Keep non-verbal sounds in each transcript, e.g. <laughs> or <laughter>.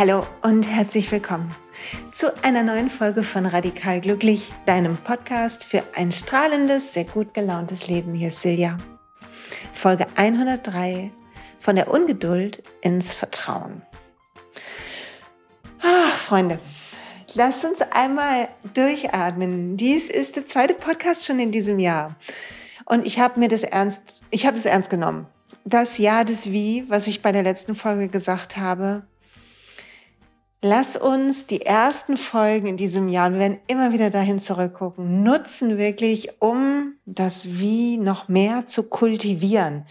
Hallo und herzlich willkommen zu einer neuen Folge von Radikal Glücklich, deinem Podcast für ein strahlendes, sehr gut gelauntes Leben. Hier ist Silja. Folge 103 von der Ungeduld ins Vertrauen. Ach, Freunde, lasst uns einmal durchatmen. Dies ist der zweite Podcast schon in diesem Jahr. Und ich habe mir das ernst, ich habe es ernst genommen. Das Ja des Wie, was ich bei der letzten Folge gesagt habe, Lass uns die ersten Folgen in diesem Jahr, wir werden immer wieder dahin zurückgucken, nutzen wirklich, um das Wie noch mehr zu kultivieren.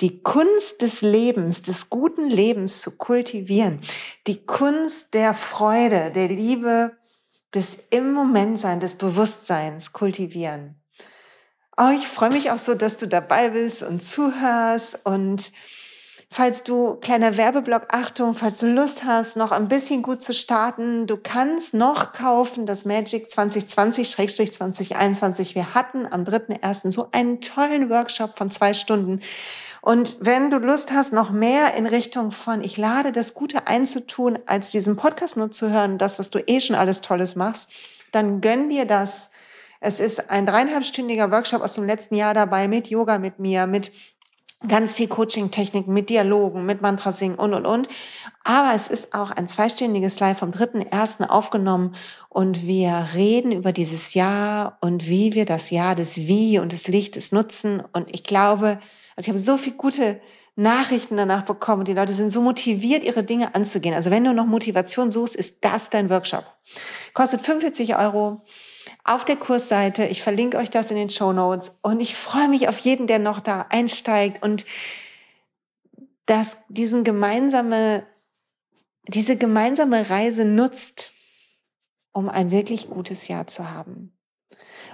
Die Kunst des Lebens, des guten Lebens zu kultivieren. Die Kunst der Freude, der Liebe, des im Moment sein, des Bewusstseins kultivieren. Oh, ich freue mich auch so, dass du dabei bist und zuhörst und Falls du, kleiner Werbeblock, Achtung, falls du Lust hast, noch ein bisschen gut zu starten, du kannst noch kaufen das Magic 2020-2021. Wir hatten am 3.1. so einen tollen Workshop von zwei Stunden. Und wenn du Lust hast, noch mehr in Richtung von, ich lade das Gute einzutun, als diesen Podcast nur zu hören, das, was du eh schon alles Tolles machst, dann gönn dir das. Es ist ein dreieinhalbstündiger Workshop aus dem letzten Jahr dabei mit Yoga mit mir, mit ganz viel Coaching-Techniken mit Dialogen, mit Mantrasing und, und, und. Aber es ist auch ein zweistündiges Live vom dritten ersten aufgenommen und wir reden über dieses Jahr und wie wir das Jahr des Wie und des Lichtes nutzen. Und ich glaube, also ich habe so viel gute Nachrichten danach bekommen die Leute sind so motiviert, ihre Dinge anzugehen. Also wenn du noch Motivation suchst, ist das dein Workshop. Kostet 45 Euro auf der Kursseite. Ich verlinke euch das in den Show Notes und ich freue mich auf jeden, der noch da einsteigt und dass diesen gemeinsame, diese gemeinsame Reise nutzt, um ein wirklich gutes Jahr zu haben.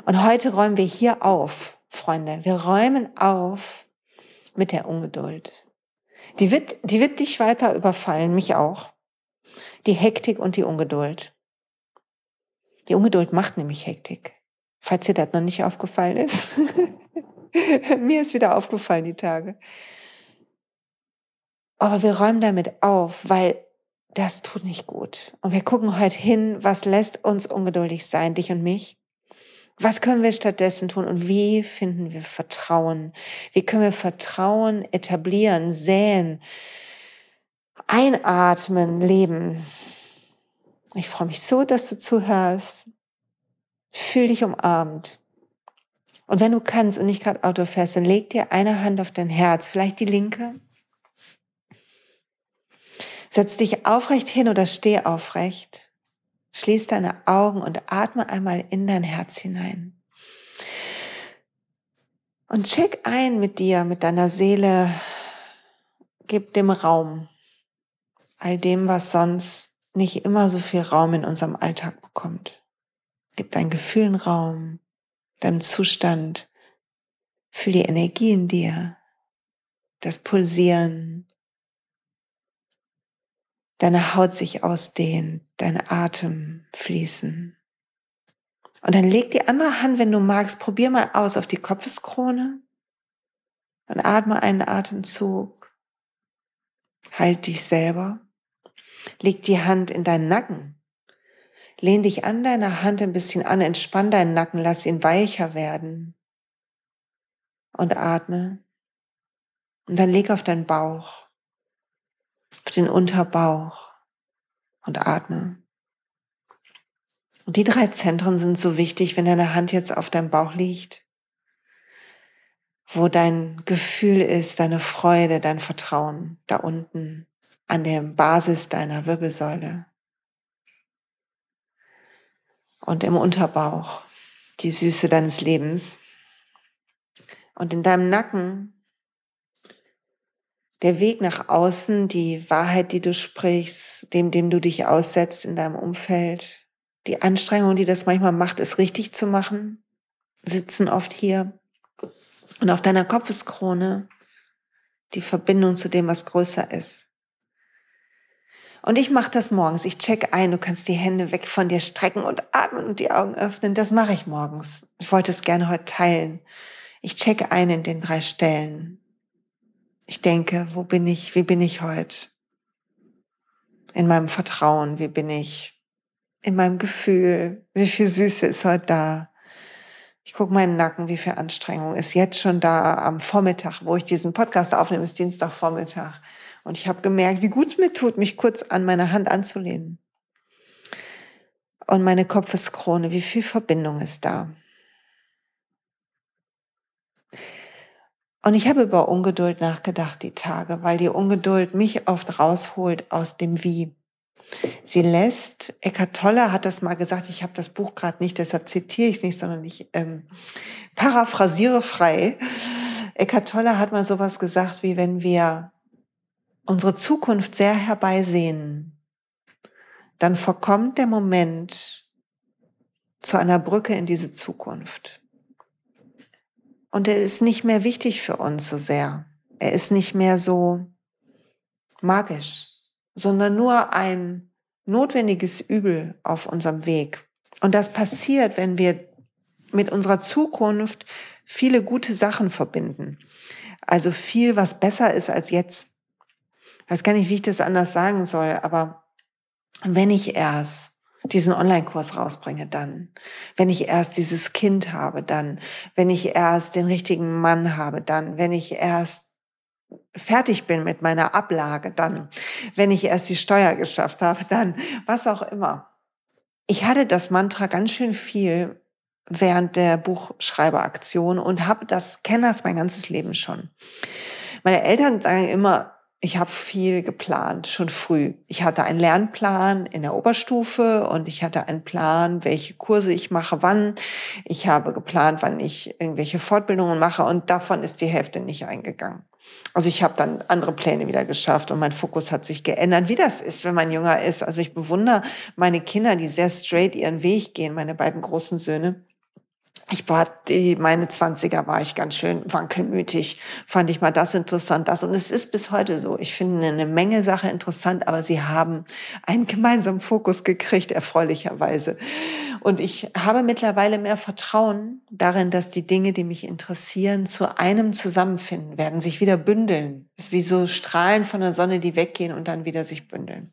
Und heute räumen wir hier auf, Freunde. Wir räumen auf mit der Ungeduld. Die wird, die wird dich weiter überfallen, mich auch. Die Hektik und die Ungeduld. Die Ungeduld macht nämlich Hektik. Falls dir das noch nicht aufgefallen ist. <laughs> Mir ist wieder aufgefallen die Tage. Aber wir räumen damit auf, weil das tut nicht gut. Und wir gucken heute hin, was lässt uns ungeduldig sein, dich und mich. Was können wir stattdessen tun und wie finden wir Vertrauen? Wie können wir Vertrauen etablieren, säen, einatmen, leben? Ich freue mich so, dass du zuhörst. Fühl dich umarmt. Und wenn du kannst und nicht gerade Auto fährst, dann leg dir eine Hand auf dein Herz, vielleicht die linke. Setz dich aufrecht hin oder steh aufrecht. Schließ deine Augen und atme einmal in dein Herz hinein. Und check ein mit dir, mit deiner Seele. Gib dem Raum. All dem, was sonst nicht immer so viel Raum in unserem Alltag bekommt. Gib deinen Gefühlen Raum, deinem Zustand. Fühl die Energie in dir, das Pulsieren, deine Haut sich ausdehnt, dein Atem fließen. Und dann leg die andere Hand, wenn du magst, probier mal aus auf die Kopfeskrone und atme einen Atemzug. Halt dich selber. Leg die Hand in deinen Nacken. Lehn dich an deiner Hand ein bisschen an, entspann deinen Nacken, lass ihn weicher werden. Und atme. Und dann leg auf deinen Bauch, auf den Unterbauch und atme. Und die drei Zentren sind so wichtig, wenn deine Hand jetzt auf deinem Bauch liegt, wo dein Gefühl ist, deine Freude, dein Vertrauen, da unten an der Basis deiner Wirbelsäule und im Unterbauch die Süße deines Lebens. Und in deinem Nacken der Weg nach außen, die Wahrheit, die du sprichst, dem, dem du dich aussetzt in deinem Umfeld, die Anstrengung, die das manchmal macht, es richtig zu machen, sitzen oft hier. Und auf deiner Kopfeskrone die Verbindung zu dem, was größer ist. Und ich mache das morgens. Ich check ein, du kannst die Hände weg von dir strecken und atmen und die Augen öffnen. Das mache ich morgens. Ich wollte es gerne heute teilen. Ich checke ein in den drei Stellen. Ich denke, wo bin ich? Wie bin ich heute? in meinem Vertrauen? Wie bin ich in meinem Gefühl? Wie viel Süße ist heute da? Ich gucke meinen Nacken, wie viel Anstrengung ist jetzt schon da am Vormittag, wo ich diesen Podcast aufnehme, ist Dienstagvormittag. Und ich habe gemerkt, wie gut es mir tut, mich kurz an meine Hand anzulehnen. Und meine Kopfeskrone, wie viel Verbindung ist da? Und ich habe über Ungeduld nachgedacht die Tage, weil die Ungeduld mich oft rausholt aus dem Wie. Sie lässt, Eckhart Tolle hat das mal gesagt, ich habe das Buch gerade nicht, deshalb zitiere ich es nicht, sondern ich ähm, paraphrasiere frei. Eckhart Tolle hat mal sowas gesagt, wie wenn wir unsere Zukunft sehr herbeisehen, dann verkommt der Moment zu einer Brücke in diese Zukunft. Und er ist nicht mehr wichtig für uns so sehr. Er ist nicht mehr so magisch sondern nur ein notwendiges Übel auf unserem Weg. Und das passiert, wenn wir mit unserer Zukunft viele gute Sachen verbinden. Also viel, was besser ist als jetzt. Weiß gar nicht, wie ich das anders sagen soll, aber wenn ich erst diesen Online-Kurs rausbringe, dann. Wenn ich erst dieses Kind habe, dann. Wenn ich erst den richtigen Mann habe, dann. Wenn ich erst fertig bin mit meiner Ablage, dann, wenn ich erst die Steuer geschafft habe, dann, was auch immer. Ich hatte das Mantra ganz schön viel während der Buchschreiberaktion und habe das, kenne das mein ganzes Leben schon. Meine Eltern sagen immer, ich habe viel geplant, schon früh. Ich hatte einen Lernplan in der Oberstufe und ich hatte einen Plan, welche Kurse ich mache, wann. Ich habe geplant, wann ich irgendwelche Fortbildungen mache und davon ist die Hälfte nicht eingegangen. Also ich habe dann andere Pläne wieder geschafft und mein Fokus hat sich geändert, wie das ist, wenn man jünger ist. Also ich bewundere meine Kinder, die sehr straight ihren Weg gehen, meine beiden großen Söhne. Ich war, die, meine Zwanziger war ich ganz schön wankelmütig. Fand ich mal das interessant, das. Und es ist bis heute so. Ich finde eine Menge Sache interessant, aber sie haben einen gemeinsamen Fokus gekriegt, erfreulicherweise. Und ich habe mittlerweile mehr Vertrauen darin, dass die Dinge, die mich interessieren, zu einem zusammenfinden werden, sich wieder bündeln. Es ist wie so Strahlen von der Sonne, die weggehen und dann wieder sich bündeln.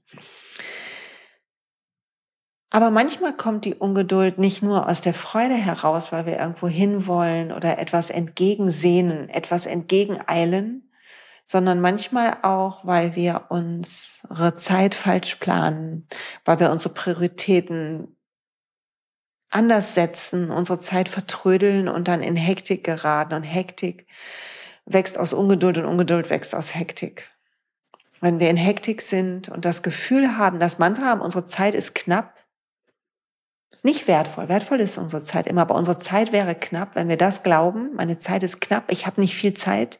Aber manchmal kommt die Ungeduld nicht nur aus der Freude heraus, weil wir irgendwo hinwollen oder etwas entgegensehnen, etwas entgegeneilen, sondern manchmal auch, weil wir unsere Zeit falsch planen, weil wir unsere Prioritäten anders setzen, unsere Zeit vertrödeln und dann in Hektik geraten. Und Hektik wächst aus Ungeduld und Ungeduld wächst aus Hektik. Wenn wir in Hektik sind und das Gefühl haben, das Mantra haben, unsere Zeit ist knapp, nicht wertvoll. Wertvoll ist unsere Zeit immer, aber unsere Zeit wäre knapp, wenn wir das glauben. Meine Zeit ist knapp, ich habe nicht viel Zeit.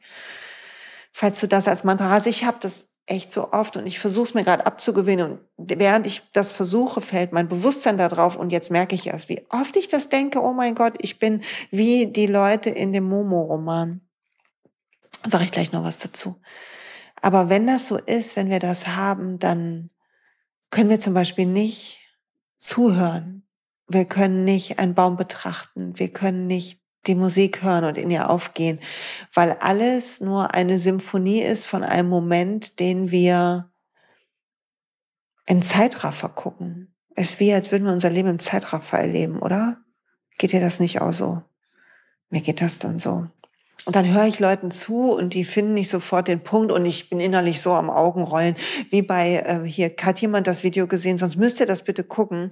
Falls du das als Mantra hast, ich habe das echt so oft und ich versuche es mir gerade abzugewöhnen und während ich das versuche, fällt mein Bewusstsein darauf und jetzt merke ich erst, wie oft ich das denke, oh mein Gott, ich bin wie die Leute in dem Momo-Roman. Sage ich gleich noch was dazu. Aber wenn das so ist, wenn wir das haben, dann können wir zum Beispiel nicht zuhören. Wir können nicht einen Baum betrachten. Wir können nicht die Musik hören und in ihr aufgehen, weil alles nur eine Symphonie ist von einem Moment, den wir in Zeitraffer gucken. Es ist wie, als würden wir unser Leben im Zeitraffer erleben, oder? Geht dir das nicht auch so? Mir geht das dann so. Und dann höre ich Leuten zu und die finden nicht sofort den Punkt und ich bin innerlich so am Augenrollen, wie bei, äh, hier hat jemand das Video gesehen, sonst müsst ihr das bitte gucken,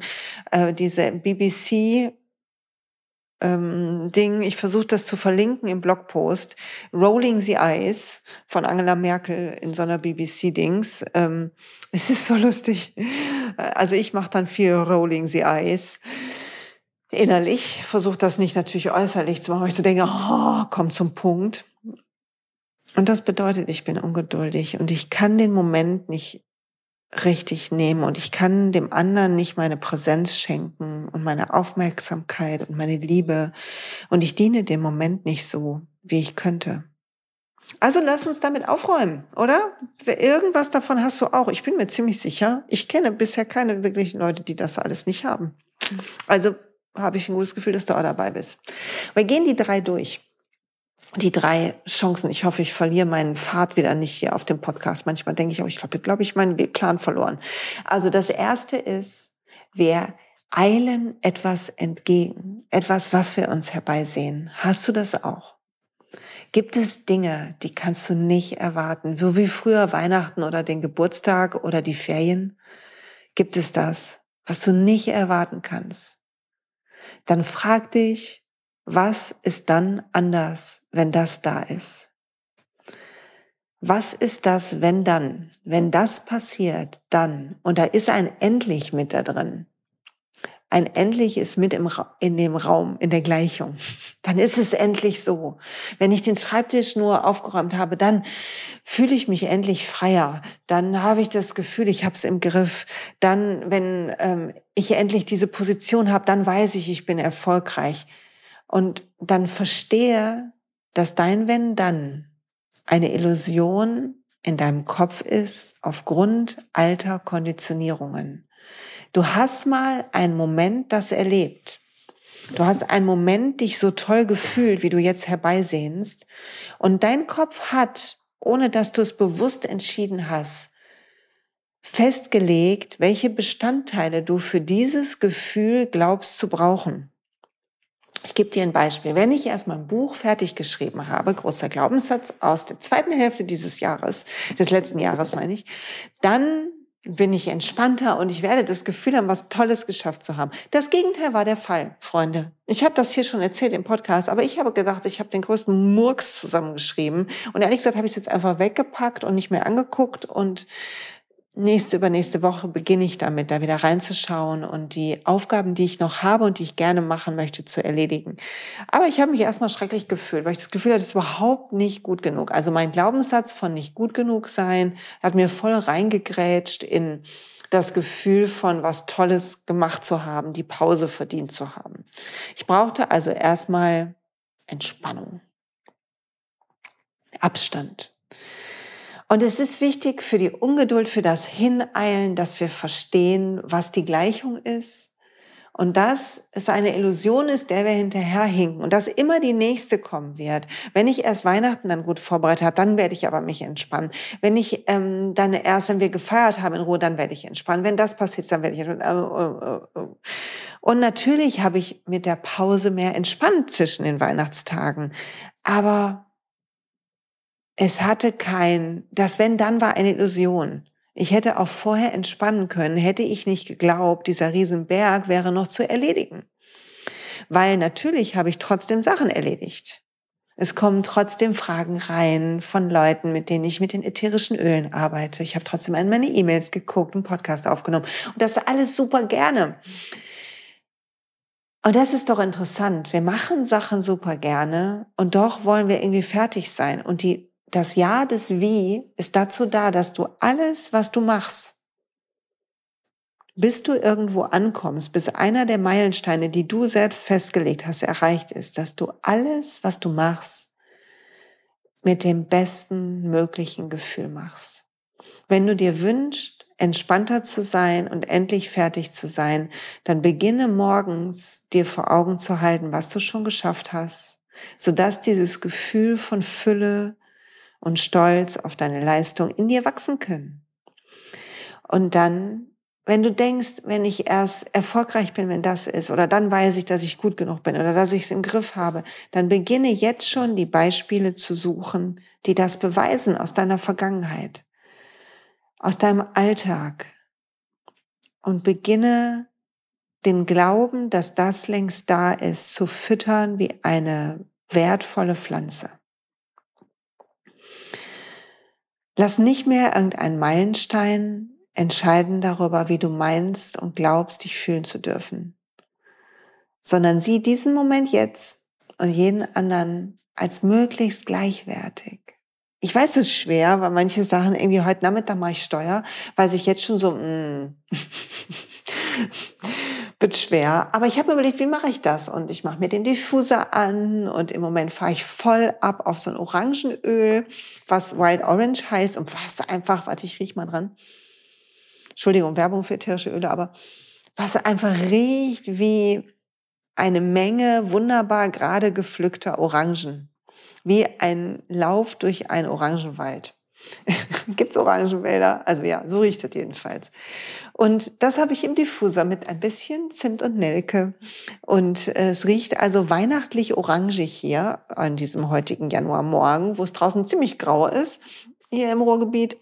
äh, diese BBC ähm, Ding, ich versuche das zu verlinken im Blogpost, Rolling the Eyes von Angela Merkel in so einer BBC-Dings. Ähm, <laughs> es ist so lustig. Also ich mache dann viel Rolling the Eyes innerlich, versuche das nicht natürlich äußerlich zu machen, weil ich so denke, oh, komm zum Punkt. Und das bedeutet, ich bin ungeduldig und ich kann den Moment nicht richtig nehmen und ich kann dem anderen nicht meine Präsenz schenken und meine Aufmerksamkeit und meine Liebe und ich diene dem Moment nicht so, wie ich könnte. Also lass uns damit aufräumen, oder? Irgendwas davon hast du auch. Ich bin mir ziemlich sicher. Ich kenne bisher keine wirklichen Leute, die das alles nicht haben. Also habe ich ein gutes Gefühl, dass du auch dabei bist. Wir gehen die drei durch. die drei Chancen. Ich hoffe, ich verliere meinen Pfad wieder nicht hier auf dem Podcast. Manchmal denke ich auch, ich glaube, glaube ich, meinen Plan verloren. Also das erste ist, wir eilen etwas entgegen. Etwas, was wir uns herbeisehen. Hast du das auch? Gibt es Dinge, die kannst du nicht erwarten? So wie früher Weihnachten oder den Geburtstag oder die Ferien? Gibt es das, was du nicht erwarten kannst? Dann frag dich, was ist dann anders, wenn das da ist? Was ist das, wenn dann? Wenn das passiert, dann. Und da ist ein Endlich mit da drin ein endlich ist mit im in dem Raum, in der Gleichung. Dann ist es endlich so. Wenn ich den Schreibtisch nur aufgeräumt habe, dann fühle ich mich endlich freier. Dann habe ich das Gefühl, ich habe es im Griff. Dann, wenn ähm, ich endlich diese Position habe, dann weiß ich, ich bin erfolgreich. Und dann verstehe, dass dein Wenn dann eine Illusion in deinem Kopf ist aufgrund alter Konditionierungen. Du hast mal einen Moment das erlebt. Du hast einen Moment dich so toll gefühlt, wie du jetzt herbeisehnst. Und dein Kopf hat, ohne dass du es bewusst entschieden hast, festgelegt, welche Bestandteile du für dieses Gefühl glaubst zu brauchen. Ich gebe dir ein Beispiel. Wenn ich erst mein Buch fertig geschrieben habe, großer Glaubenssatz aus der zweiten Hälfte dieses Jahres, des letzten Jahres meine ich, dann bin ich entspannter und ich werde das Gefühl haben, was Tolles geschafft zu haben. Das Gegenteil war der Fall, Freunde. Ich habe das hier schon erzählt im Podcast, aber ich habe gedacht, ich habe den größten Murks zusammengeschrieben. Und ehrlich gesagt habe ich es jetzt einfach weggepackt und nicht mehr angeguckt und nächste, übernächste Woche beginne ich damit, da wieder reinzuschauen und die Aufgaben, die ich noch habe und die ich gerne machen möchte, zu erledigen. Aber ich habe mich erstmal schrecklich gefühlt, weil ich das Gefühl hatte, es ist überhaupt nicht gut genug. Also mein Glaubenssatz von nicht gut genug sein hat mir voll reingegrätscht in das Gefühl von was Tolles gemacht zu haben, die Pause verdient zu haben. Ich brauchte also erstmal Entspannung, Abstand, und es ist wichtig für die Ungeduld, für das Hineilen, dass wir verstehen, was die Gleichung ist. Und dass es eine Illusion ist, der wir hinterherhinken und dass immer die nächste kommen wird. Wenn ich erst Weihnachten dann gut vorbereitet habe, dann werde ich aber mich entspannen. Wenn ich ähm, dann erst, wenn wir gefeiert haben in Ruhe, dann werde ich entspannen. Wenn das passiert, dann werde ich entspannen. Und natürlich habe ich mit der Pause mehr entspannt zwischen den Weihnachtstagen. Aber es hatte kein, das wenn dann war eine Illusion. Ich hätte auch vorher entspannen können, hätte ich nicht geglaubt, dieser Riesenberg wäre noch zu erledigen. Weil natürlich habe ich trotzdem Sachen erledigt. Es kommen trotzdem Fragen rein von Leuten, mit denen ich mit den ätherischen Ölen arbeite. Ich habe trotzdem an meine E-Mails geguckt, einen Podcast aufgenommen. Und das alles super gerne. Und das ist doch interessant. Wir machen Sachen super gerne und doch wollen wir irgendwie fertig sein. Und die das Ja des Wie ist dazu da, dass du alles, was du machst, bis du irgendwo ankommst, bis einer der Meilensteine, die du selbst festgelegt hast, erreicht ist, dass du alles, was du machst, mit dem besten möglichen Gefühl machst. Wenn du dir wünschst, entspannter zu sein und endlich fertig zu sein, dann beginne morgens dir vor Augen zu halten, was du schon geschafft hast, sodass dieses Gefühl von Fülle, und Stolz auf deine Leistung in dir wachsen können. Und dann, wenn du denkst, wenn ich erst erfolgreich bin, wenn das ist, oder dann weiß ich, dass ich gut genug bin oder dass ich es im Griff habe, dann beginne jetzt schon die Beispiele zu suchen, die das beweisen aus deiner Vergangenheit, aus deinem Alltag und beginne den Glauben, dass das längst da ist, zu füttern wie eine wertvolle Pflanze. Lass nicht mehr irgendein Meilenstein entscheiden darüber, wie du meinst und glaubst, dich fühlen zu dürfen, sondern sieh diesen Moment jetzt und jeden anderen als möglichst gleichwertig. Ich weiß, es ist schwer, weil manche Sachen irgendwie heute Nachmittag mache ich Steuer, weil ich jetzt schon so, mm, <laughs> wird schwer. Aber ich habe mir überlegt, wie mache ich das? Und ich mache mir den Diffuser an und im Moment fahre ich voll ab auf so ein Orangenöl, was Wild Orange heißt und was einfach, warte, ich riech mal dran. Entschuldigung, Werbung für ätherische Öle, aber was einfach riecht wie eine Menge wunderbar gerade gepflückter Orangen. wie ein Lauf durch einen Orangenwald. <laughs> Gibt's Orangenwälder? Also ja, so riecht es jedenfalls. Und das habe ich im Diffuser mit ein bisschen Zimt und Nelke. Und es riecht also weihnachtlich orangig hier an diesem heutigen Januarmorgen, wo es draußen ziemlich grau ist, hier im Ruhrgebiet.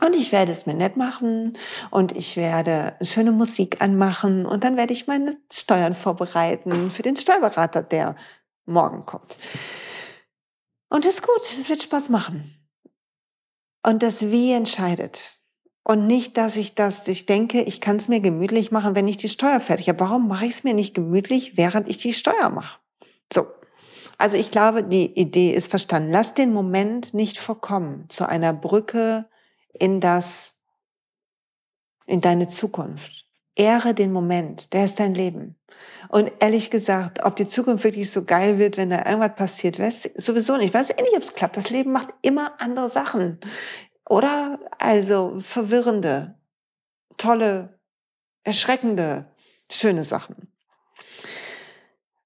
Und ich werde es mir nett machen und ich werde schöne Musik anmachen und dann werde ich meine Steuern vorbereiten für den Steuerberater, der morgen kommt. Und das ist gut, es wird Spaß machen. Und das Wie entscheidet. Und nicht, dass ich das, ich denke, ich kann es mir gemütlich machen, wenn ich die Steuer fertig habe. Warum mache ich es mir nicht gemütlich, während ich die Steuer mache? So. Also ich glaube, die Idee ist verstanden. Lass den Moment nicht vorkommen zu einer Brücke in das, in deine Zukunft. Ehre den Moment, der ist dein Leben. Und ehrlich gesagt, ob die Zukunft wirklich so geil wird, wenn da irgendwas passiert, weiß sowieso nicht. Ich weiß eh nicht, ob es klappt. Das Leben macht immer andere Sachen. Oder also verwirrende, tolle, erschreckende, schöne Sachen.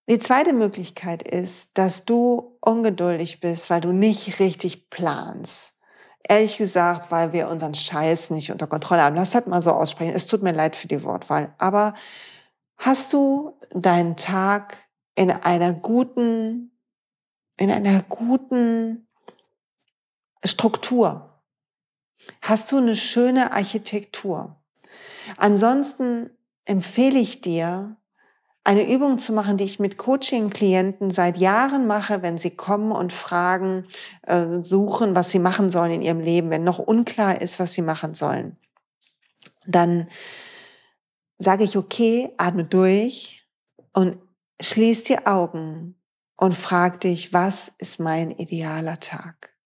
Die zweite Möglichkeit ist, dass du ungeduldig bist, weil du nicht richtig planst. Ehrlich gesagt, weil wir unseren Scheiß nicht unter Kontrolle haben. Lass das mal so aussprechen. Es tut mir leid für die Wortwahl. Aber hast du deinen Tag in einer guten, in einer guten Struktur? Hast du eine schöne Architektur? Ansonsten empfehle ich dir, eine Übung zu machen, die ich mit Coaching-Klienten seit Jahren mache, wenn sie kommen und fragen, äh, suchen, was sie machen sollen in ihrem Leben, wenn noch unklar ist, was sie machen sollen. Dann sage ich, okay, atme durch und schließ die Augen und frag dich, was ist mein idealer Tag?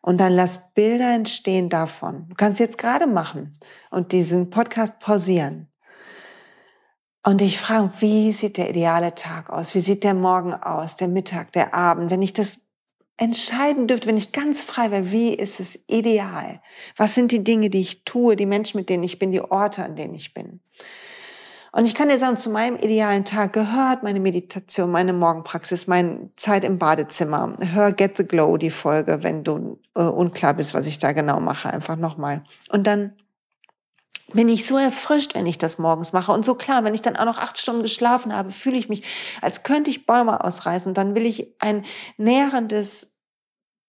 Und dann lass Bilder entstehen davon. Du kannst jetzt gerade machen und diesen Podcast pausieren und ich frage, wie sieht der ideale Tag aus? Wie sieht der Morgen aus? Der Mittag, der Abend? Wenn ich das entscheiden dürfte, wenn ich ganz frei wäre, wie ist es ideal? Was sind die Dinge, die ich tue, die Menschen, mit denen ich bin, die Orte, an denen ich bin? Und ich kann dir sagen, zu meinem idealen Tag gehört meine Meditation, meine Morgenpraxis, meine Zeit im Badezimmer. Hör Get the Glow, die Folge, wenn du äh, unklar bist, was ich da genau mache, einfach nochmal. Und dann bin ich so erfrischt, wenn ich das morgens mache. Und so klar, wenn ich dann auch noch acht Stunden geschlafen habe, fühle ich mich, als könnte ich Bäume ausreißen. Und dann will ich ein nährendes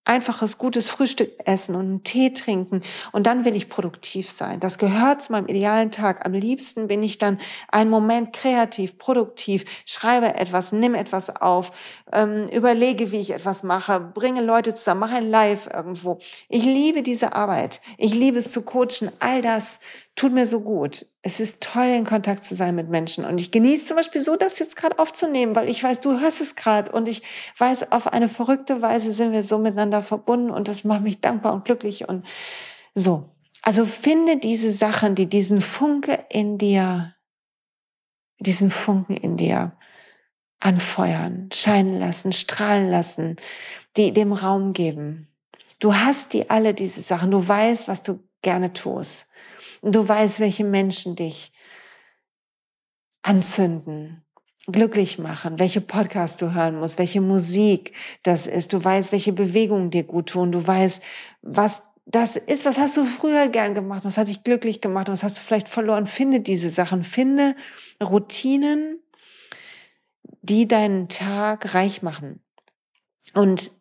einfaches, gutes Frühstück essen und einen Tee trinken und dann will ich produktiv sein. Das gehört zu meinem idealen Tag. Am liebsten bin ich dann einen Moment kreativ, produktiv, schreibe etwas, nimm etwas auf, ähm, überlege, wie ich etwas mache, bringe Leute zusammen, mache ein Live irgendwo. Ich liebe diese Arbeit. Ich liebe es zu coachen. All das tut mir so gut. Es ist toll, in Kontakt zu sein mit Menschen. Und ich genieße zum Beispiel so, das jetzt gerade aufzunehmen, weil ich weiß, du hörst es gerade und ich weiß, auf eine verrückte Weise sind wir so miteinander verbunden und das macht mich dankbar und glücklich und so. Also finde diese Sachen, die diesen Funke in dir, diesen Funken in dir anfeuern, scheinen lassen, strahlen lassen, die dem Raum geben. Du hast die alle, diese Sachen. Du weißt, was du gerne tust. Du weißt, welche Menschen dich anzünden, glücklich machen, welche Podcast du hören musst, welche Musik das ist. Du weißt, welche Bewegungen dir gut tun. Du weißt, was das ist, was hast du früher gern gemacht, was hat dich glücklich gemacht, was hast du vielleicht verloren. Finde diese Sachen, finde Routinen, die deinen Tag reich machen. Und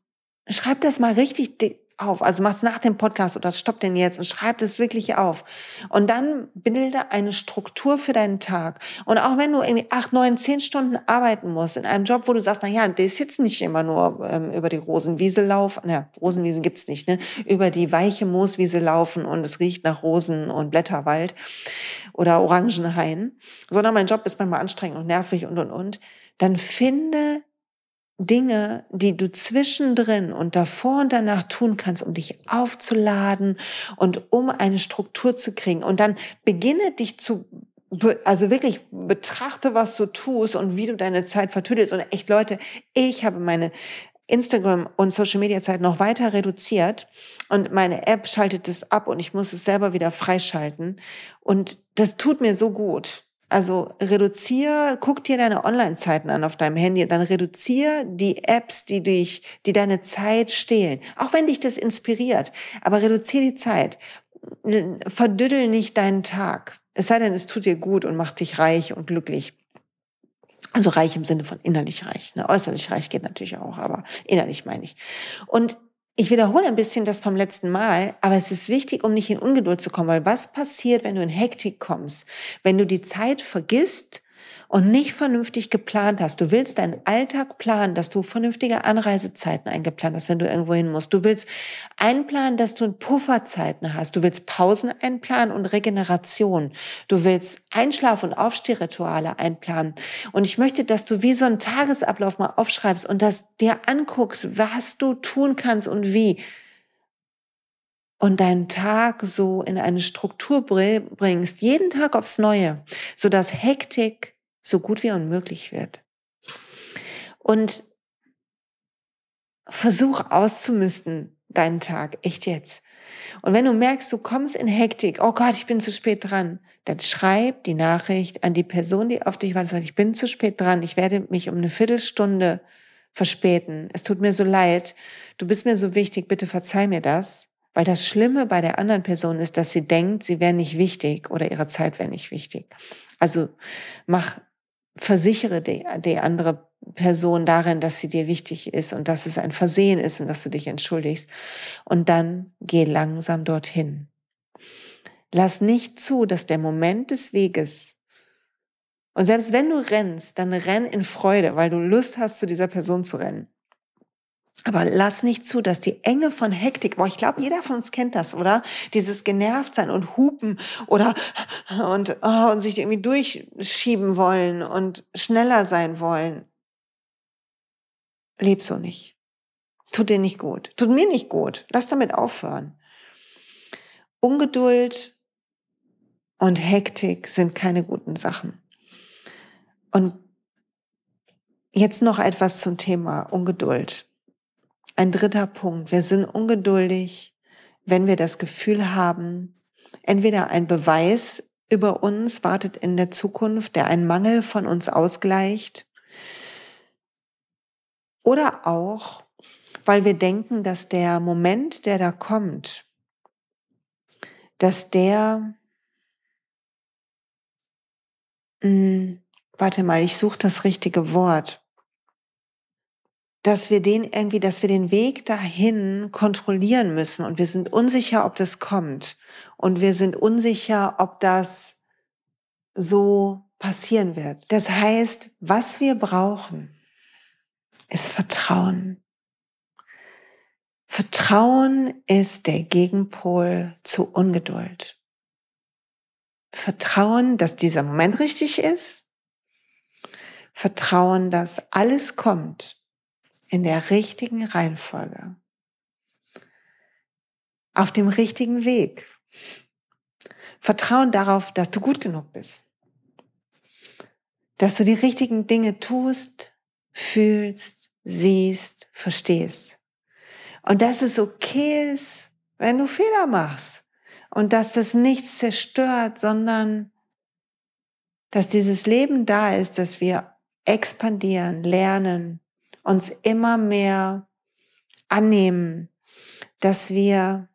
schreib das mal richtig auf. Also mach's nach dem Podcast oder stopp den jetzt und schreib das wirklich auf. Und dann bilde eine Struktur für deinen Tag. Und auch wenn du irgendwie acht, neun, zehn Stunden arbeiten musst in einem Job, wo du sagst, na ja, ist jetzt nicht immer nur ähm, über die Rosenwiese laufen, na, Rosenwiesen gibt's nicht, ne? Über die weiche Mooswiese laufen und es riecht nach Rosen und Blätterwald oder Orangenhain, sondern mein Job ist manchmal anstrengend und nervig und und und. Dann finde Dinge, die du zwischendrin und davor und danach tun kannst, um dich aufzuladen und um eine Struktur zu kriegen. Und dann beginne dich zu, also wirklich betrachte, was du tust und wie du deine Zeit vertüdelst. Und echt, Leute, ich habe meine Instagram und Social Media Zeit noch weiter reduziert und meine App schaltet es ab und ich muss es selber wieder freischalten. Und das tut mir so gut. Also reduziere, guck dir deine Online-Zeiten an auf deinem Handy, dann reduziere die Apps, die dich, die deine Zeit stehlen. Auch wenn dich das inspiriert, aber reduziere die Zeit. Verdüdel nicht deinen Tag. Es sei denn, es tut dir gut und macht dich reich und glücklich. Also reich im Sinne von innerlich reich. Ne? Äußerlich reich geht natürlich auch, aber innerlich meine ich. Und ich wiederhole ein bisschen das vom letzten Mal, aber es ist wichtig, um nicht in Ungeduld zu kommen, weil was passiert, wenn du in Hektik kommst? Wenn du die Zeit vergisst und nicht vernünftig geplant hast. Du willst deinen Alltag planen, dass du vernünftige Anreisezeiten eingeplant hast, wenn du irgendwo hin musst. Du willst einplanen, dass du Pufferzeiten hast. Du willst Pausen einplanen und Regeneration. Du willst Einschlaf- und Aufstehrituale einplanen. Und ich möchte, dass du wie so einen Tagesablauf mal aufschreibst und das dir anguckst, was du tun kannst und wie und deinen Tag so in eine Struktur bringst, jeden Tag aufs Neue, so dass Hektik so gut wie unmöglich wird. Und versuch auszumisten deinen Tag, echt jetzt. Und wenn du merkst, du kommst in Hektik, oh Gott, ich bin zu spät dran, dann schreib die Nachricht an die Person, die auf dich wartet, ich bin zu spät dran, ich werde mich um eine Viertelstunde verspäten. Es tut mir so leid, du bist mir so wichtig, bitte verzeih mir das. Weil das Schlimme bei der anderen Person ist, dass sie denkt, sie wäre nicht wichtig oder ihre Zeit wäre nicht wichtig. Also mach versichere die, die andere Person darin, dass sie dir wichtig ist und dass es ein Versehen ist und dass du dich entschuldigst. Und dann geh langsam dorthin. Lass nicht zu, dass der Moment des Weges und selbst wenn du rennst, dann renn in Freude, weil du Lust hast, zu dieser Person zu rennen. Aber lass nicht zu, dass die Enge von Hektik, boah, ich glaube, jeder von uns kennt das, oder? Dieses genervt sein und hupen oder und, oh, und sich irgendwie durchschieben wollen und schneller sein wollen. Leb so nicht. Tut dir nicht gut. Tut mir nicht gut. Lass damit aufhören. Ungeduld und Hektik sind keine guten Sachen. Und jetzt noch etwas zum Thema Ungeduld. Ein dritter Punkt. Wir sind ungeduldig, wenn wir das Gefühl haben, entweder ein Beweis über uns wartet in der Zukunft, der einen Mangel von uns ausgleicht, oder auch, weil wir denken, dass der Moment, der da kommt, dass der, mh, hm, warte mal, ich suche das richtige Wort, dass wir den irgendwie, dass wir den Weg dahin kontrollieren müssen und wir sind unsicher, ob das kommt und wir sind unsicher, ob das so passieren wird. Das heißt, was wir brauchen, ist Vertrauen. Vertrauen ist der Gegenpol zu Ungeduld. Vertrauen, dass dieser Moment richtig ist. Vertrauen, dass alles kommt in der richtigen Reihenfolge, auf dem richtigen Weg. Vertrauen darauf, dass du gut genug bist, dass du die richtigen Dinge tust, fühlst, siehst, verstehst. Und dass es okay ist, wenn du Fehler machst und dass das nichts zerstört, sondern dass dieses Leben da ist, dass wir expandieren, lernen, uns immer mehr annehmen, dass wir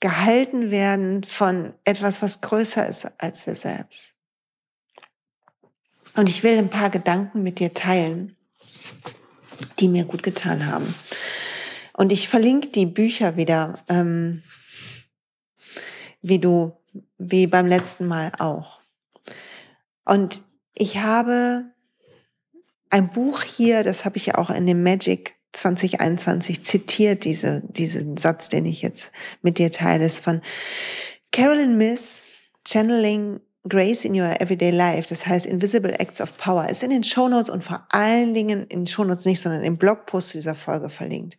gehalten werden von etwas, was größer ist als wir selbst. Und ich will ein paar Gedanken mit dir teilen, die mir gut getan haben. Und ich verlinke die Bücher wieder, ähm, wie du, wie beim letzten Mal auch. Und ich habe ein Buch hier, das habe ich ja auch in dem Magic 2021 zitiert, diese, diesen Satz, den ich jetzt mit dir teile, ist von Carolyn Miss, Channeling Grace in Your Everyday Life, das heißt Invisible Acts of Power, ist in den Shownotes und vor allen Dingen in Shownotes nicht, sondern im Blogpost dieser Folge verlinkt.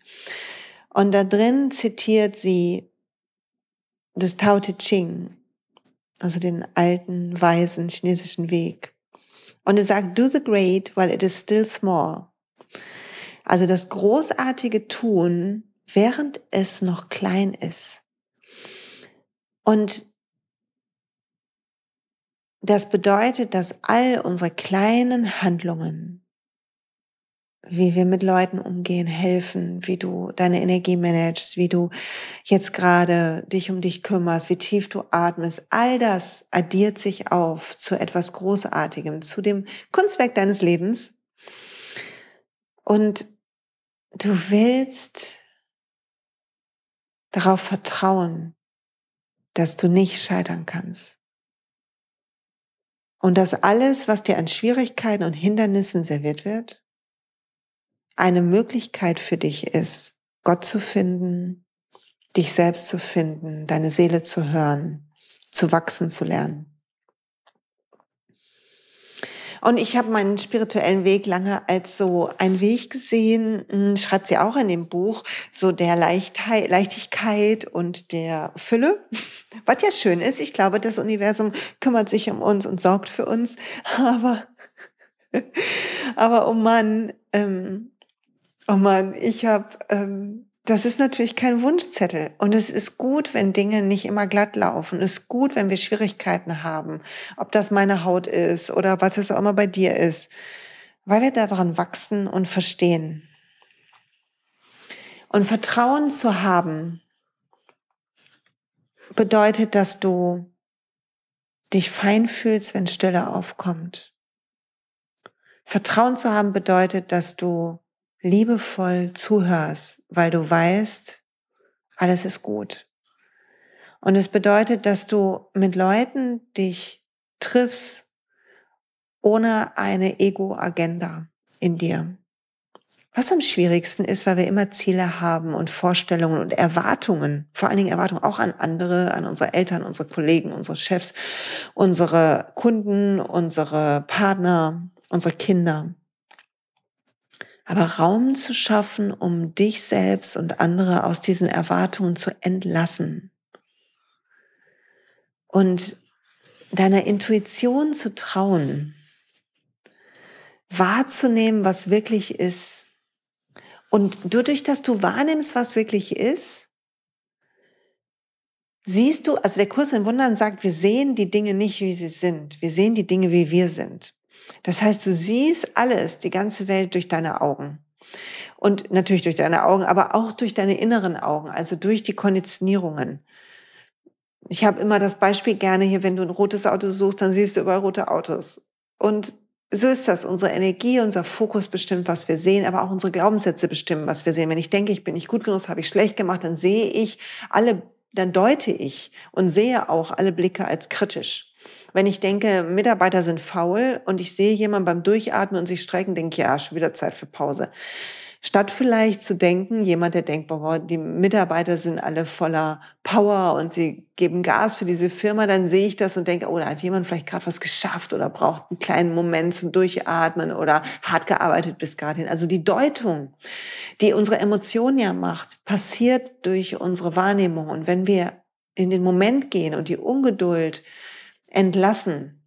Und da drin zitiert sie das Tao Te Ching, also den alten, weisen chinesischen Weg. Und er sagt, do the great while it is still small. Also das großartige Tun, während es noch klein ist. Und das bedeutet, dass all unsere kleinen Handlungen, wie wir mit Leuten umgehen, helfen, wie du deine Energie managst, wie du jetzt gerade dich um dich kümmerst, wie tief du atmest. All das addiert sich auf zu etwas Großartigem, zu dem Kunstwerk deines Lebens. Und du willst darauf vertrauen, dass du nicht scheitern kannst. Und dass alles, was dir an Schwierigkeiten und Hindernissen serviert wird, eine Möglichkeit für dich ist, Gott zu finden, dich selbst zu finden, deine Seele zu hören, zu wachsen zu lernen. Und ich habe meinen spirituellen Weg lange als so ein Weg gesehen, hm, schreibt sie auch in dem Buch, so der Leichtheit, Leichtigkeit und der Fülle. <laughs> Was ja schön ist. Ich glaube, das Universum kümmert sich um uns und sorgt für uns. <laughs> Aber, aber oh Mann, ähm, Oh Mann, ich habe, ähm, das ist natürlich kein Wunschzettel. Und es ist gut, wenn Dinge nicht immer glatt laufen. Es ist gut, wenn wir Schwierigkeiten haben. Ob das meine Haut ist oder was es auch immer bei dir ist. Weil wir daran wachsen und verstehen. Und Vertrauen zu haben, bedeutet, dass du dich fein fühlst, wenn Stille aufkommt. Vertrauen zu haben bedeutet, dass du liebevoll zuhörst, weil du weißt, alles ist gut. Und es bedeutet, dass du mit Leuten dich triffst ohne eine Ego-Agenda in dir. Was am schwierigsten ist, weil wir immer Ziele haben und Vorstellungen und Erwartungen, vor allen Dingen Erwartungen auch an andere, an unsere Eltern, unsere Kollegen, unsere Chefs, unsere Kunden, unsere Partner, unsere Kinder aber Raum zu schaffen, um dich selbst und andere aus diesen Erwartungen zu entlassen und deiner Intuition zu trauen, wahrzunehmen, was wirklich ist. Und dadurch, dass du wahrnimmst, was wirklich ist, siehst du, also der Kurs in Wundern sagt, wir sehen die Dinge nicht, wie sie sind. Wir sehen die Dinge, wie wir sind. Das heißt, du siehst alles, die ganze Welt durch deine Augen. Und natürlich durch deine Augen, aber auch durch deine inneren Augen, also durch die Konditionierungen. Ich habe immer das Beispiel gerne hier, wenn du ein rotes Auto suchst, dann siehst du überall rote Autos. Und so ist das. Unsere Energie, unser Fokus bestimmt, was wir sehen, aber auch unsere Glaubenssätze bestimmen, was wir sehen. Wenn ich denke, ich bin nicht gut genug, habe ich schlecht gemacht, dann sehe ich alle, dann deute ich und sehe auch alle Blicke als kritisch. Wenn ich denke, Mitarbeiter sind faul und ich sehe jemanden beim Durchatmen und sich strecken, denke ich, ja, schon wieder Zeit für Pause. Statt vielleicht zu denken, jemand, der denkt, boah, die Mitarbeiter sind alle voller Power und sie geben Gas für diese Firma, dann sehe ich das und denke, oh, da hat jemand vielleicht gerade was geschafft oder braucht einen kleinen Moment zum Durchatmen oder hart gearbeitet bis gerade hin. Also die Deutung, die unsere Emotionen ja macht, passiert durch unsere Wahrnehmung. Und wenn wir in den Moment gehen und die Ungeduld entlassen,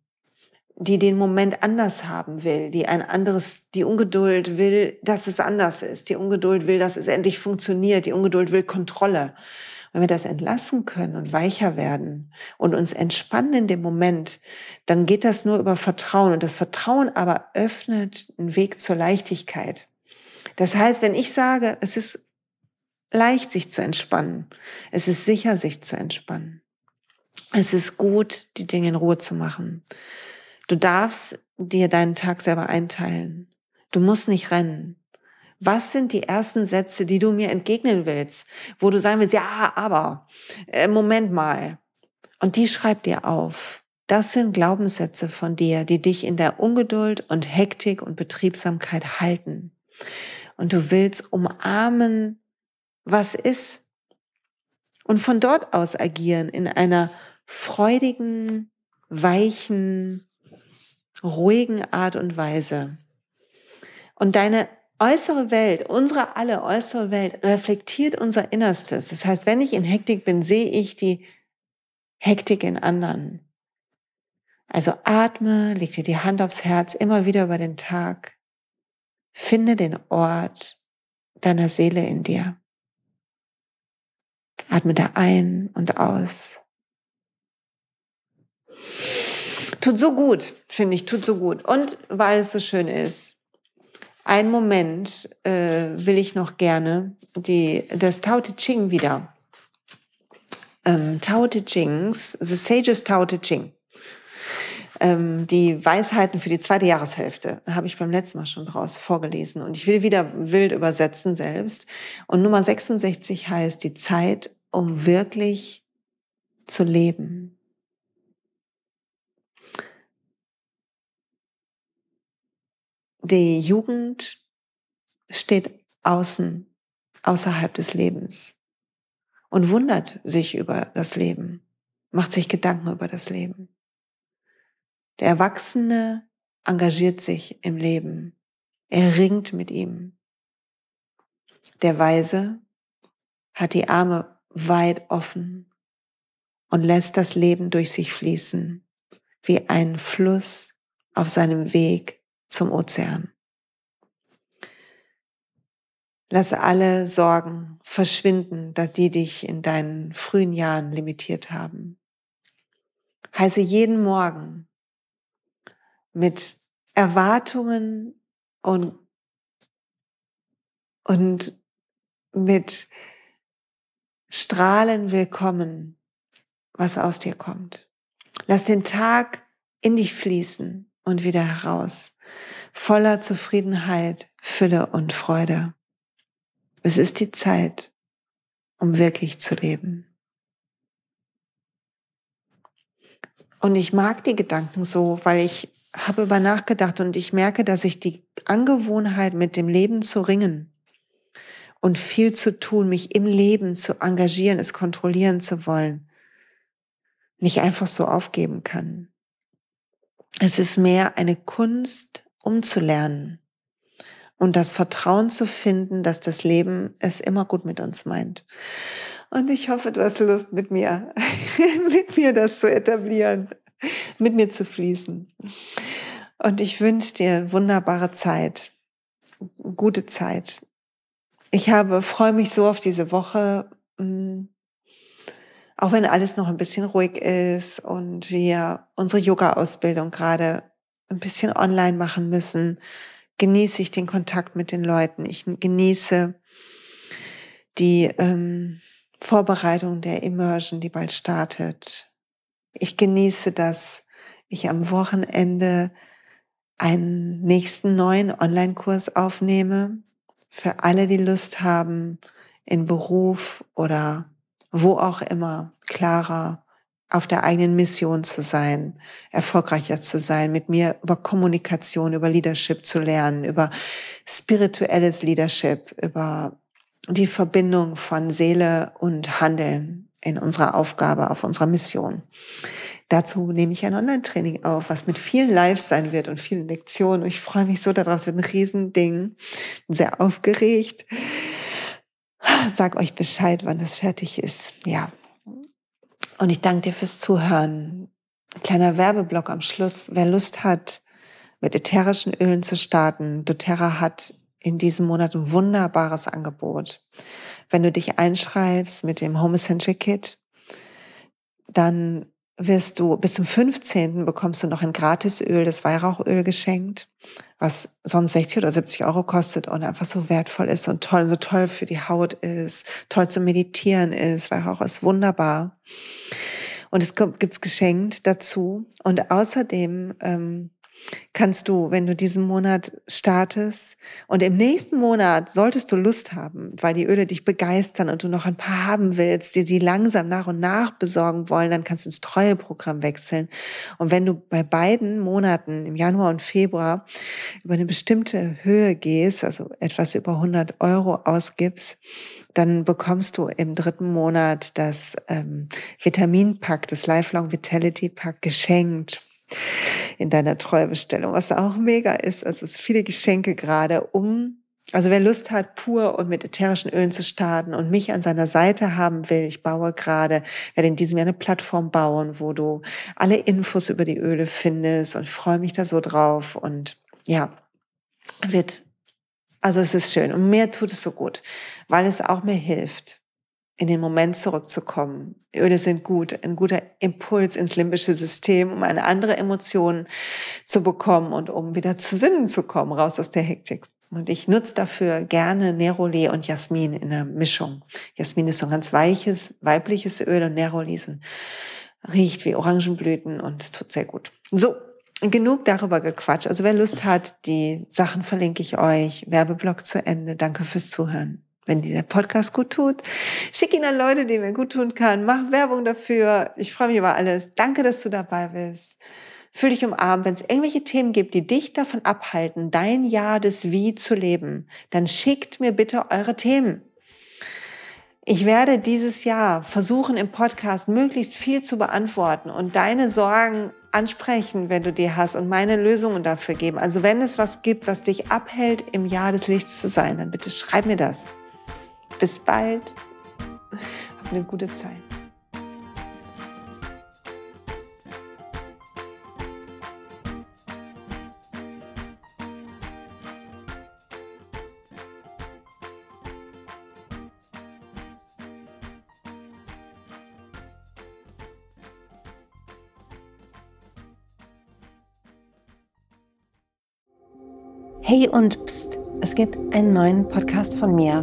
die den Moment anders haben will, die ein anderes, die Ungeduld will, dass es anders ist, die Ungeduld will, dass es endlich funktioniert, die Ungeduld will Kontrolle. Wenn wir das entlassen können und weicher werden und uns entspannen in dem Moment, dann geht das nur über Vertrauen und das Vertrauen aber öffnet einen Weg zur Leichtigkeit. Das heißt, wenn ich sage, es ist leicht, sich zu entspannen, es ist sicher, sich zu entspannen, es ist gut, die Dinge in Ruhe zu machen. Du darfst dir deinen Tag selber einteilen. Du musst nicht rennen. Was sind die ersten Sätze, die du mir entgegnen willst, wo du sagen willst, ja, aber, äh, Moment mal. Und die schreib dir auf. Das sind Glaubenssätze von dir, die dich in der Ungeduld und Hektik und Betriebsamkeit halten. Und du willst umarmen, was ist. Und von dort aus agieren in einer freudigen, weichen, ruhigen Art und Weise. Und deine äußere Welt, unsere alle äußere Welt reflektiert unser Innerstes. Das heißt, wenn ich in Hektik bin, sehe ich die Hektik in anderen. Also atme, leg dir die Hand aufs Herz immer wieder über den Tag. Finde den Ort deiner Seele in dir. Atme da ein und aus. Tut so gut, finde ich, tut so gut. Und weil es so schön ist, ein Moment äh, will ich noch gerne die, das Tao Te Ching wieder. Ähm, Tao Te Chings, The Sages Tao Te Ching. Ähm, die Weisheiten für die zweite Jahreshälfte habe ich beim letzten Mal schon draus vorgelesen. Und ich will wieder wild übersetzen selbst. Und Nummer 66 heißt die Zeit, um wirklich zu leben. Die Jugend steht außen, außerhalb des Lebens und wundert sich über das Leben, macht sich Gedanken über das Leben. Der Erwachsene engagiert sich im Leben. Er ringt mit ihm. Der Weise hat die Arme weit offen und lässt das Leben durch sich fließen, wie ein Fluss auf seinem Weg zum Ozean. Lasse alle Sorgen verschwinden, da die dich in deinen frühen Jahren limitiert haben. Heiße jeden Morgen mit Erwartungen und, und mit Strahlen willkommen, was aus dir kommt. Lass den Tag in dich fließen und wieder heraus voller Zufriedenheit, Fülle und Freude. Es ist die Zeit, um wirklich zu leben. Und ich mag die Gedanken so, weil ich habe über nachgedacht und ich merke, dass ich die Angewohnheit mit dem Leben zu ringen und viel zu tun, mich im Leben zu engagieren, es kontrollieren zu wollen, nicht einfach so aufgeben kann. Es ist mehr eine Kunst, umzulernen und das Vertrauen zu finden, dass das Leben es immer gut mit uns meint. Und ich hoffe, du hast Lust mit mir, <laughs> mit mir das zu etablieren, mit mir zu fließen. Und ich wünsche dir wunderbare Zeit, gute Zeit. Ich habe, freue mich so auf diese Woche, mm, auch wenn alles noch ein bisschen ruhig ist und wir unsere Yoga-Ausbildung gerade ein bisschen online machen müssen, genieße ich den Kontakt mit den Leuten. Ich genieße die ähm, Vorbereitung der Immersion, die bald startet. Ich genieße, dass ich am Wochenende einen nächsten neuen Online-Kurs aufnehme für alle, die Lust haben, in Beruf oder wo auch immer klarer auf der eigenen Mission zu sein, erfolgreicher zu sein, mit mir über Kommunikation, über Leadership zu lernen, über spirituelles Leadership, über die Verbindung von Seele und Handeln in unserer Aufgabe, auf unserer Mission. Dazu nehme ich ein Online-Training auf, was mit vielen Lives sein wird und vielen Lektionen. Ich freue mich so darauf, es wird ein Riesending. Bin sehr aufgeregt. Sag euch Bescheid, wann das fertig ist. Ja, und ich danke dir fürs Zuhören. Ein kleiner Werbeblock am Schluss. Wer Lust hat, mit ätherischen Ölen zu starten, doTERRA hat in diesem Monat ein wunderbares Angebot. Wenn du dich einschreibst mit dem Home Essential Kit, dann wirst du bis zum 15. bekommst du noch ein Gratisöl, das Weihrauchöl geschenkt, was sonst 60 oder 70 Euro kostet und einfach so wertvoll ist und toll, so toll für die Haut ist, toll zum Meditieren ist. Weihrauch ist wunderbar. Und es gibt's geschenkt dazu. Und außerdem ähm, kannst du, wenn du diesen Monat startest und im nächsten Monat solltest du Lust haben, weil die Öle dich begeistern und du noch ein paar haben willst, die sie langsam nach und nach besorgen wollen, dann kannst du ins Treueprogramm wechseln. Und wenn du bei beiden Monaten im Januar und Februar über eine bestimmte Höhe gehst, also etwas über 100 Euro ausgibst, dann bekommst du im dritten Monat das ähm, Vitaminpack, das Lifelong Vitality Pack geschenkt in deiner Treubestellung, was auch mega ist. Also es viele Geschenke gerade, um also wer Lust hat, pur und mit ätherischen Ölen zu starten und mich an seiner Seite haben will, ich baue gerade, werde in diesem Jahr eine Plattform bauen, wo du alle Infos über die Öle findest und freue mich da so drauf und ja, wird, also es ist schön und mir tut es so gut, weil es auch mir hilft, in den Moment zurückzukommen. Öle sind gut, ein guter Impuls ins limbische System, um eine andere Emotion zu bekommen und um wieder zu Sinnen zu kommen, raus aus der Hektik. Und ich nutze dafür gerne Neroli und Jasmin in der Mischung. Jasmin ist so ein ganz weiches, weibliches Öl und Neroli sind, riecht wie Orangenblüten und es tut sehr gut. So, genug darüber gequatscht. Also wer Lust hat, die Sachen verlinke ich euch. Werbeblock zu Ende. Danke fürs Zuhören. Wenn dir der Podcast gut tut, schick ihn an Leute, die mir gut tun kann. Mach Werbung dafür. Ich freue mich über alles. Danke, dass du dabei bist. Fühl dich umarmt. Wenn es irgendwelche Themen gibt, die dich davon abhalten, dein Jahr des Wie zu leben, dann schickt mir bitte eure Themen. Ich werde dieses Jahr versuchen, im Podcast möglichst viel zu beantworten und deine Sorgen ansprechen, wenn du die hast und meine Lösungen dafür geben. Also wenn es was gibt, was dich abhält, im Jahr des Lichts zu sein, dann bitte schreib mir das. Bis bald. Hab eine gute Zeit. Hey und pst, es gibt einen neuen Podcast von mir,